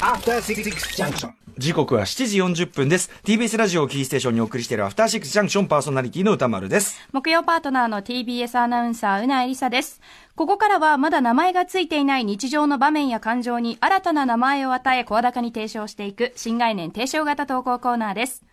After Six Junction. 時刻は7時40分です。TBS ラジオをキーステーションにお送りしているアフターシックスジャンクションパーソナリティの歌丸です。木曜パートナーの TBS アナウンサー、うなえりさです。ここからはまだ名前がついていない日常の場面や感情に新たな名前を与え、声高に提唱していく新概念提唱型投稿コーナーです。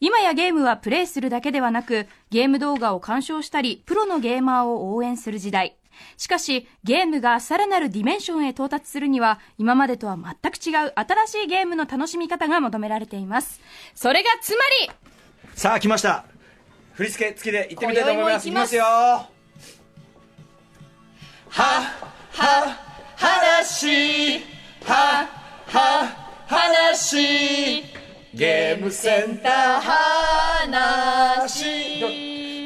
今やゲームはプレイするだけではなく、ゲーム動画を鑑賞したり、プロのゲーマーを応援する時代。しかし、ゲームがさらなるディメンションへ到達するには、今までとは全く違う新しいゲームの楽しみ方が求められています。それがつまり、さあ、来ました。振り付け付きで行ってみたいと思います。今宵も行きますよ。は、は、話、は、は、話、ゲームセンター話。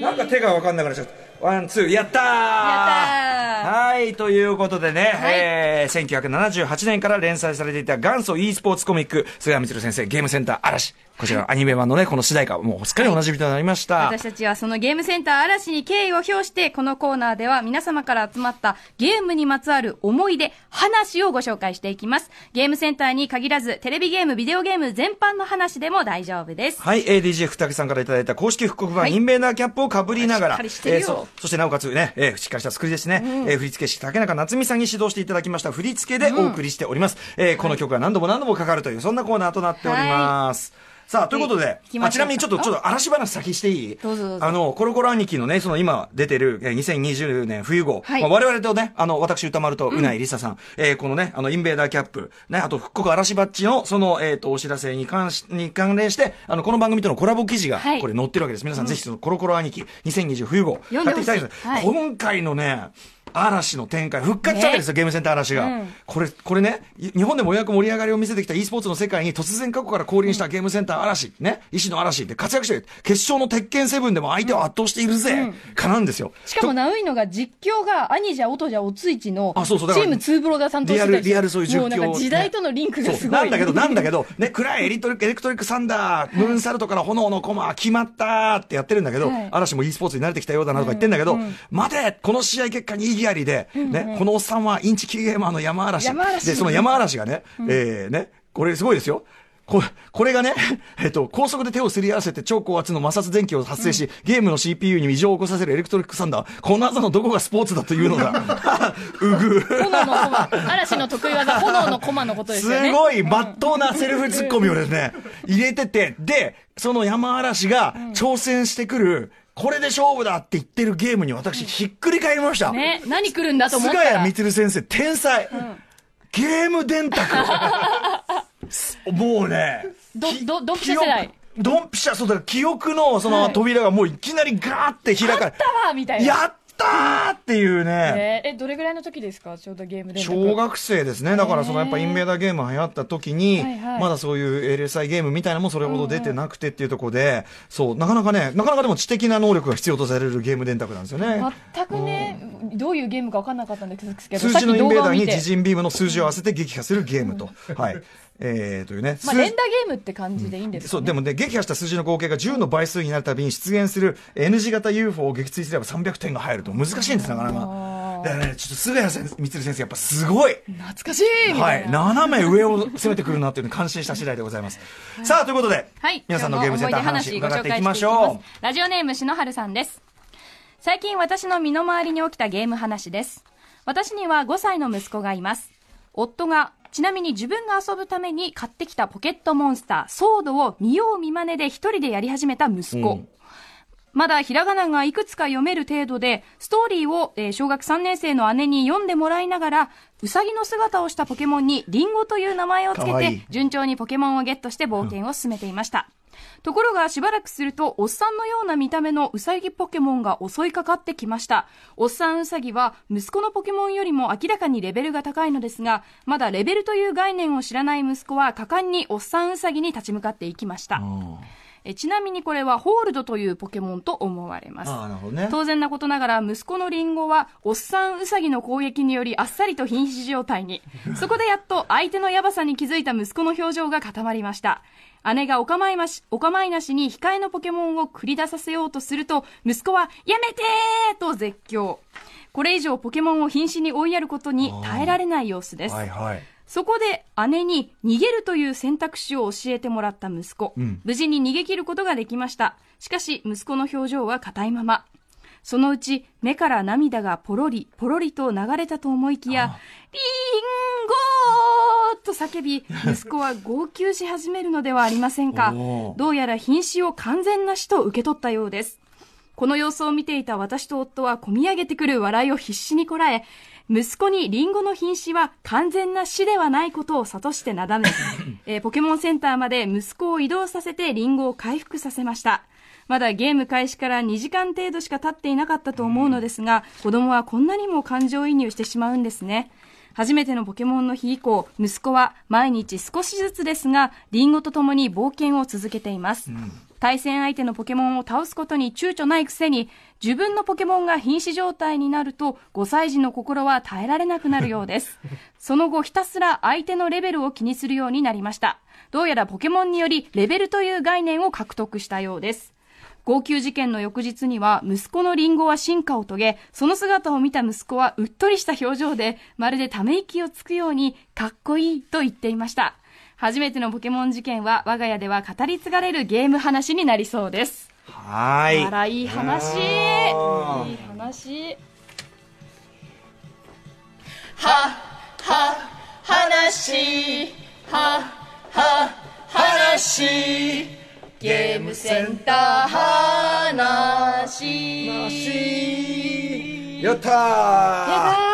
なんか手がわかんなくなっちゃった。 One, two、やったーやったーはい、ということでね、はいえー、1978年から連載されていた元祖 e スポーツコミック、菅谷光先生、ゲームセンター嵐。こちら、アニメ版のね、この主題歌、もうすっかりおなじみとなりました。私たちはそのゲームセンター嵐に敬意を表して、このコーナーでは皆様から集まったゲームにまつわる思い出、話をご紹介していきます。ゲームセンターに限らず、テレビゲーム、ビデオゲーム全般の話でも大丈夫です。はい、ADJ ふたけさんからいただいた公式復刻版、はいインベーダーキャップをかぶりながら、えーそそしてなおかつね、えーしっかりした作りですね、えー振付師竹中夏美さんに指導していただきました振り付けでお送りしております。えーこの曲は何度も何度もかかるという、そんなコーナーとなっております。さあ、ということでまあちなみにちょっと、ちょっと嵐話先していい？どうぞどうぞ。あの、コロコロ兄貴のね、その今出てる、えー2020年冬号、はい。まあ我々とね、あの、私歌丸とうないりささん、えーこのね、あの、インベーダーキャップ、ね、あと復刻嵐バッジの、その、えっ、と、お知らせに関し、に関連して、あの、この番組とのコラボ記事が、はい。これ載ってるわけです。皆さん、ぜひそのコロコロ兄貴、2020冬号、読んでほしい。買っていきたいです。はい。今回のね、嵐の展開、復活したわけですよ、ゲームセンター嵐が。うん。これ、これね、い日本でもようやく盛り上がりを見せてきた e スポーツの世界に突然過去から降臨したゲームセンター嵐、ね、医師の嵐で活躍してる、決勝の鉄拳セブンでも相手を圧倒しているぜ、かなんですよ。しかもナウイのが実況が兄じゃ音じゃおついちのあそうそうチームツーブロが担当してたリアルリアルそういう実況。もうなんか時代とのリンクがすごい。なんだけど、なんだけど、ね、暗いエリトリック、エレクトリックサンダー、ムーンサルトから炎のコマ、決まったーってやってるんだけど、はい。嵐も e スポーツに慣れてきたようだなとか言ってんだけど、待てこの試合結果に異議ありで、ね、このおっさんはインチキゲーマーの山嵐。山嵐で、その山嵐がね、えー、ね、これすごいですよ。ここれがね、えっと、高速で手をすり合わせて超高圧の摩擦電気を発生し、ゲームの CPU に異常を起こさせるエレクトリックサンダー。この技のどこがスポーツだというのだ。うぐ。炎のコマ、嵐の得意技、炎のコマのことですよね。すごい、まっとうなセルフツッコミをですね、入れてて、で、その山嵐が挑戦してくる、これで勝負だって言ってるゲームに私、ひっくり返りました。ね、何来るんだと思った菅ら。谷光先生、天才。ゲーム電卓。す もうね。どきどドンピシャ世代ドンピシャ、そうだ、記憶のその扉がもういきなりガーって開かれ、たわみたいな。やったーっていうね。えーえ、どれぐらいの時ですか？ちょうどゲームで。小学生ですね。だからそのやっぱインベーダーゲーム流行った時に、はいはいまだそういう LSI ゲームみたいなのもそれほど出てなくてっていうところで、そう、なかなかね、なかなかでも知的な能力が必要とされるゲーム電卓なんですよね。全くね、どういうゲームか分かんなかったんですけど、数字のインベーダー。に自陣ビームの数字を合わせて撃破するゲームと。はい。えー、というね。まあ、数連打ゲームって感じでいいんですか、ねそう、でもね、撃破した数字の合計が10の倍数になるたびに出現する N 字型 UFO を撃墜すれば300点が入ると難しいんです、なかなか。だからね、ちょっと菅谷先生光先生、やっぱすごい。懐かしいみはたい。斜め上を攻めてくるなっていうのに感心した次第でございます。さあ、ということで、はい。皆さんのゲームセンターの話伺っていきましょますラジオネーム、篠原さんです。最近私の身の回りに起きたゲーム話です。私には5歳の息子がいます。夫が、ちなみに自分が遊ぶために買ってきたポケットモンスター、ソードを見よう見まねで一人でやり始めた息子。うんまだひらがながいくつか読める程度で、ストーリーを、えー小学3年生の姉に読んでもらいながら、うさぎの姿をしたポケモンにリンゴという名前をつけて、順調にポケモンをゲットして冒険を進めていました。ところがしばらくすると、おっさんのような見た目のウサギポケモンが襲いかかってきました。おっさんウサギは息子のポケモンよりも明らかにレベルが高いのですが、まだレベルという概念を知らない息子は果敢におっさんウサギに立ち向かっていきました。えちなみにこれはホールドというポケモンと思われます。ね。当然なことながら息子のリンゴはおっさんウサギの攻撃によりあっさりと瀕死状態に そこでやっと相手のヤバさに気づいた息子の表情が固まりました姉がお構いましお構いなしに控えのポケモンを繰り出させようとすると息子は「やめて!」と絶叫これ以上ポケモンを瀕死に追いやることに耐えられない様子ですはいはい。そこで姉に逃げるという選択肢を教えてもらった息子。ん無事に逃げ切ることができました。しかし、息子の表情は硬いまま。そのうち、目から涙がポロリ、ポロリと流れたと思いきや、リンゴーと叫び、息子は号泣し始めるのではありませんか。どうやら瀕死を完全な死と受け取ったようです。この様子を見ていた私と夫は込み上げてくる笑いを必死にこらえ、息子にリンゴの瀕死は完全な死ではないことを諭してなだめ、えーポケモンセンターまで息子を移動させてリンゴを回復させました。まだゲーム開始から2時間程度しか経っていなかったと思うのですが、子供はこんなにも感情移入してしまうんですね。初めてのポケモンの日以降、息子は毎日少しずつですが、リンゴと共に冒険を続けています。対戦相手のポケモンを倒すことに躊躇ないくせに、自分のポケモンが瀕死状態になると、5歳児の心は耐えられなくなるようです。その後、ひたすら相手のレベルを気にするようになりました。どうやらポケモンにより、レベルという概念を獲得したようです。号泣事件の翌日には息子のリンゴは進化を遂げ、その姿を見た息子はうっとりした表情で、まるでため息をつくように、かっこいいと言っていました。初めてのポケモン事件は我が家では語り継がれるゲーム話になりそうです。はーい。あら、いい話。いいあ話。話、は、は、話、ゲームセンター話。やったー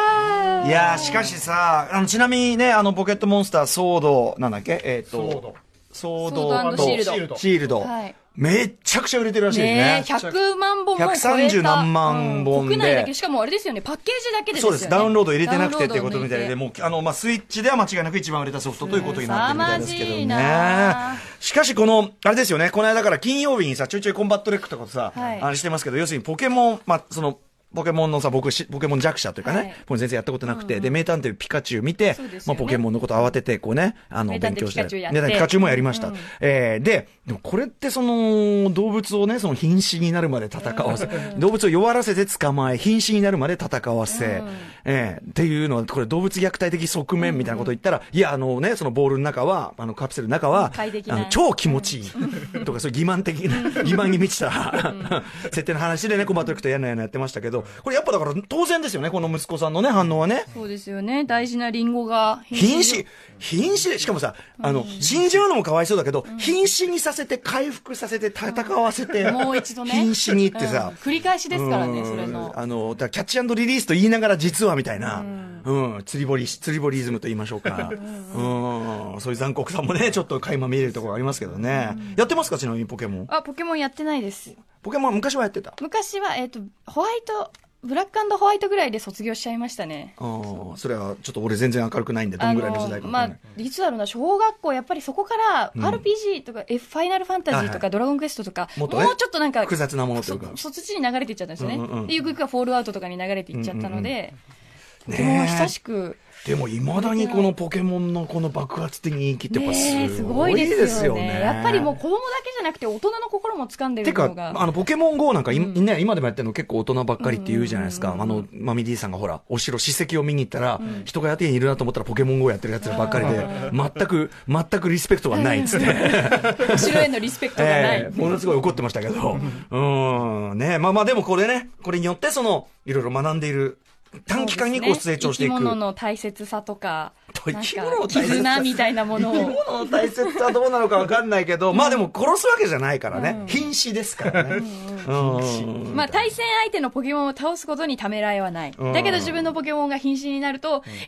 いやーしかしさ、あの、ちなみにね、あの、ポケットモンスター、ソード、なんだっけ？えっ、と、ソードソードシールドシールド。シールドはいめっちゃくちゃ売れてるらしいですね。ねえ、100万本も超えた。130何万本でうん国内だけ、しかもあれですよね、パッケージだけでですよね。そうです。ダウンロード入れてなくてっていうことみたいで、もう、あの、まあ、スイッチでは間違いなく一番売れたソフトということになってるみたいですけどねな。しかし、この、あれですよね、この間だから金曜日にさ、ちょいちょいコンバットレックとかさ、はいあれしてますけど、要するにポケモン、まあ、その、ポケモンのさ、僕し、ポケモン弱者というかね、はい。全然やったことなくて、で、名探偵ピカチュウ見て、ね。まあ、ポケモンのこと慌てて、こうね、あの、勉強して。名探偵ピカチュウもやりました。うんえーで、でもこれってその、動物をね、その瀕死になるまで戦わせ、動物を弱らせて捕まえ、瀕死になるまで戦わせ、えーっていうのは、これ動物虐待的側面みたいなことを言ったら、いや、あのね、そのボールの中は、あの、カプセルの中は、あの、超気持ちいい。とか、そういう欺瞞的な、欺瞞に満ちた、設定の話でね、コンバットレックとやんなやんなやってましたけど、これやっぱだから当然ですよね、この息子さんのね、反応はね。そうですよね。大事なリンゴが。瀕死、瀕死で、しかもさ、あの、死んじゃうのもかわいそうだけど、瀕死にさせて、回復させて、戦わせて、もう一度ね。瀕死にってさうん、繰り返しですからね、うんそれの。あの、キャッチリリースと言いながら実はみたいな、うん、釣り堀、釣り堀イズムと言いましょうか。うん、そういう残酷さもね、ちょっと垣間見えるところありますけどね。やってますかちなみにポケモン？あ、ポケモンやってないです。ポケモンは昔はやってた。昔は、えっ、と、ホワイト、ブラックホワイトぐらいで卒業しちゃいましたね。ああ、それはちょっと俺全然明るくないんで、どんぐらいの時代かまあい。、いつだろうな、小学校、やっぱりそこから、RPG とか、F ファイナルファンタジーとか、ドラゴンクエストとか、もっとねちょっとなんか、複雑なものというかそそっちに流れていっちゃったんですよね。うんうんうんで、ゆくゆくはフォールアウトとかに流れていっちゃったので、ねえポケモンは久しく、でも、いまだにこのポケモンのこの爆発的人気ってやっぱすごいですよね。やっぱりもう子供だけじゃなくて、大人の心も掴んでてかるのが。、あの、ポケモン GO なんか、いね、今でもやってるの結構大人ばっかりって言うじゃないですか。あの、マミディさんがほら、お城、史跡を見に行ったら、人がやってにいるなと思ったらポケモン GO やってるやつらばっかりで、全く、全くリスペクトがないっつって。お城へのリスペクトがない。ええものすごい怒ってましたけど。うん。ねまあまあでもこれね、これによってその、いろいろ学んでいる、短期間にこう成長していく。生き物の大切さとか、生き物の大切さ絆みたいなものを。生き物の大切さはどうなのかわかんないけど、まあでも殺すわけじゃないからね。瀕死ですからね。うんまあ、対戦相手のポケモンを倒すことにためらいはない。うんだけど自分のポケモンが瀕死になると、リンゴ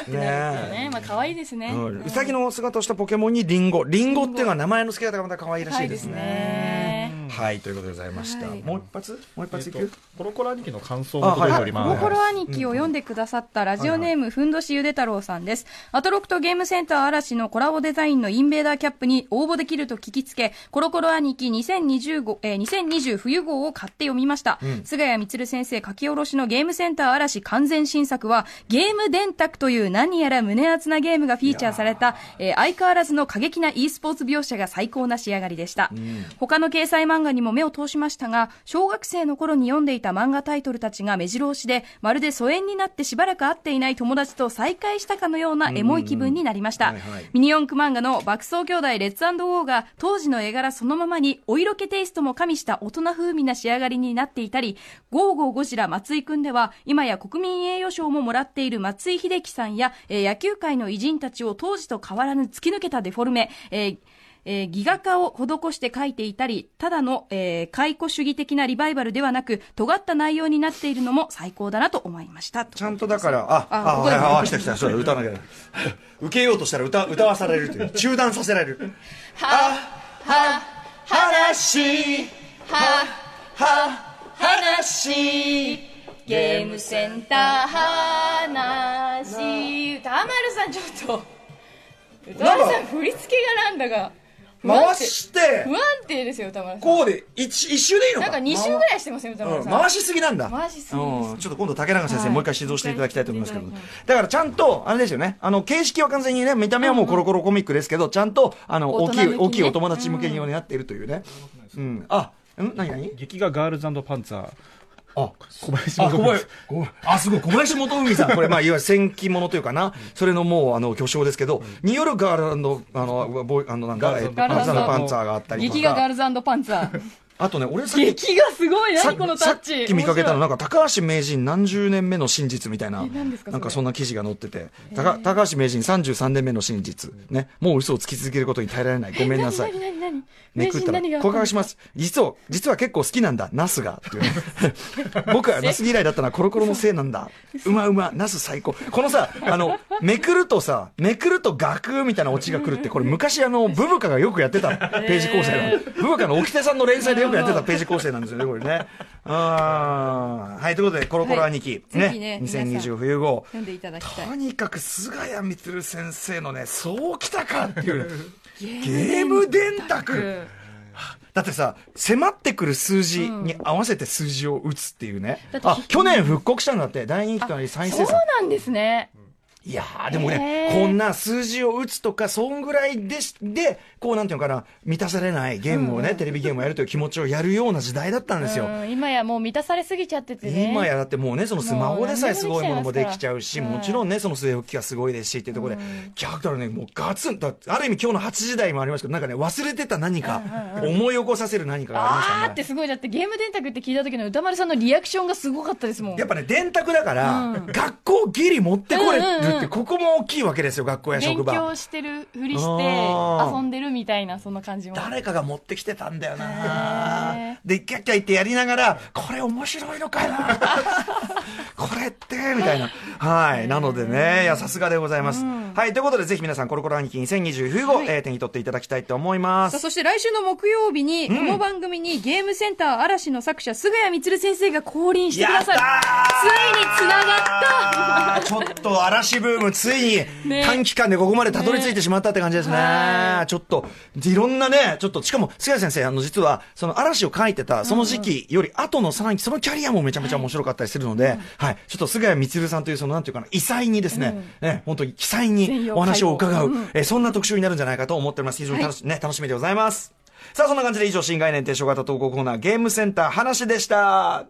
ーってなるんですよね。ねまあ、可愛いですね。うんうさぎの姿をしたポケモンにリンゴ。リンゴっていうのは名前の付け方がまた可愛らしいですね。ね。はい、ということでございました。はいもう一発？もう一発いく、えっとコロコロ兄貴の感想も届いておりコます。ロコロ兄貴を読んでくださったラジオネーム、ふんどしゆで太郎さんです。アトロクとゲームセンター嵐のコラボデザインのインベーダーキャップに応募できると聞きつけ、コロコロ兄貴2025、えー2020冬号を買って読みました。菅谷充先生書き下ろしのゲームセンター嵐完全新作は、ゲーム電卓という何やら胸熱なゲームがフィーチャーされた、えー相変わらずの過激な e スポーツ描写が最高な仕上がりでした。他の掲載漫画画にも目を通しましたが、小学生の頃に読んでいた漫画タイトルたちが目白押しで、まるで疎遠になってしばらく会っていない友達と再会したかのようなエモい気分になりました。はいはいミニ四駆漫画の爆走兄弟レッツウォーが当時の絵柄そのままにお色気テイストも加味した大人風味な仕上がりになっていたり、ゴーゴーゴジラ松井くんでは今や国民栄誉賞ももらっている松井秀喜さんや、えー野球界の偉人たちを当時と変わらぬ突き抜けたデフォルメ、えーえーギガ化を施して書いていたり、ただの、えー解雇主義的なリバイバルではなく、尖った内容になっているのも最高だなと思いました。ちゃんとだから、あ、あ、あここではいはい、あ来た来た、そうだ、歌わなきゃ。受けようとしたら歌、歌わされるという、中断させられる。は話はは話。ゲームセンター話。歌丸さんちょっと。歌丸さん振り付けがなんだか不安回定。して。不、安定ですよ歌丸さん。こうで、一、一周でいいのか。なんか2周ぐらいしてますよ歌丸さん、うん回しすぎなんだ。回しすぎ。ですうん、ちょっと今度竹中先生、はい。もう一回指導していただきたいと思いますけども。う一回だからちゃんとあれですよね。あの形式は完全にね見た目はもうコロコロコミックですけどちゃんとあの大きい大きにね大きいお友達向けになっているというね。うん。あん？何？何？劇画ガールズパンツァー。あ小林あ、元小林、ごめんあ、すごい、小林元海さん。これ、まあ、いわゆる戦記ものというかな、それのもう、あの、巨匠ですけど、によるガールあの、ボあの、なんだ、ガールズえっとパンツァーのパンツァーがあったりとか。劇画ガールズパンツァー。あとね、俺さっき、劇画すごいさ何このタさっッチき見かけたの、なんか、高橋名人何十年目の真実みたいな、なんかそんな記事が載ってて、高高橋名人33年目の真実、ね、もう嘘をつき続けることに耐えられない。ごめんなさい。何何何めくったら、告白します。実は、実は結構好きなんだ、ナスが。僕はナス嫌いだったのはコロコロのせいなんだ。うまうま、ナス最高。このさ、あの、めくるとさ、めくるとガクみたいなオチが来るって、これ昔あの、ブブカがよくやってたページ構成なの。ブブカの沖手さんの連載でよくやってたページ構成なんですよね、これね。はい、ということで、コロコロ兄貴。はいね皆さん2020冬号。読んでいただきたいと。にかく菅谷充先生のね、そうきたかっていう、ゲーム電卓。だってさ、迫ってくる数字に合わせて数字を打つっていうね。だってあ、去年復刻したんだって、大人気となり再そう生産。なんですね。いやー、でもね、こんな数字を打つとか、そんぐらいでし、で、こうなんていうのかな、満たされないゲームをね、テレビゲームをやるという気持ちをやるような時代だったんですよ。うん今やもう満たされすぎちゃっててね。今やだってもうね、そのスマホでさえすごいものもできちゃうし、もうもちろんね、その据え置きがすごいですしっていうところで、逆だからね、もうガツンと、ある意味今日の8時台もありますけど、なんかね、忘れてた何か、思い起こさせる何かがありましたね。あーってすごいだってゲーム電卓って聞いた時の歌丸さんのリアクションがすごかったですもん。やっぱね、電卓だから、学校ギリ持ってこれるって、ここも大きいわけですよ、学校や職場。勉強してるふりして遊んでるみたいなその感じも。誰かが持ってきてたんだよへなーで、キャッキャ言ってやりながら、これ面白いのかな これって、みたいな。はい。なのでね、いや、さすがでございます。はい。ということで、ぜひ皆さん、コロコロ兄貴2020冬号、えー手に取っていただきたいと思います。そして来週の木曜日に、この番組にゲームセンター嵐の作者、菅谷充先生が降臨してくださる。ついに繋がった ちょっと嵐ブーム、ついに ね短期間でここまでたどり着いてしまったって感じですね。はちょっと、いろんなね、ちょっと、しかも、菅谷先生、あの、実は、その嵐を書いてた、その時期より後のさらに、そのキャリアもめちゃめちゃ面白かったりするので、はい。ちょっと菅谷充さんという、その、なんていうかな、異彩にですね、ね、本当に、奇才にお話を伺う、えーそんな特集になるんじゃないかと思っております。非常に楽し,、ね、楽しみでございます。さあ、そんな感じで以上、新概念提唱型投稿コーナー、ゲームセンター話でした。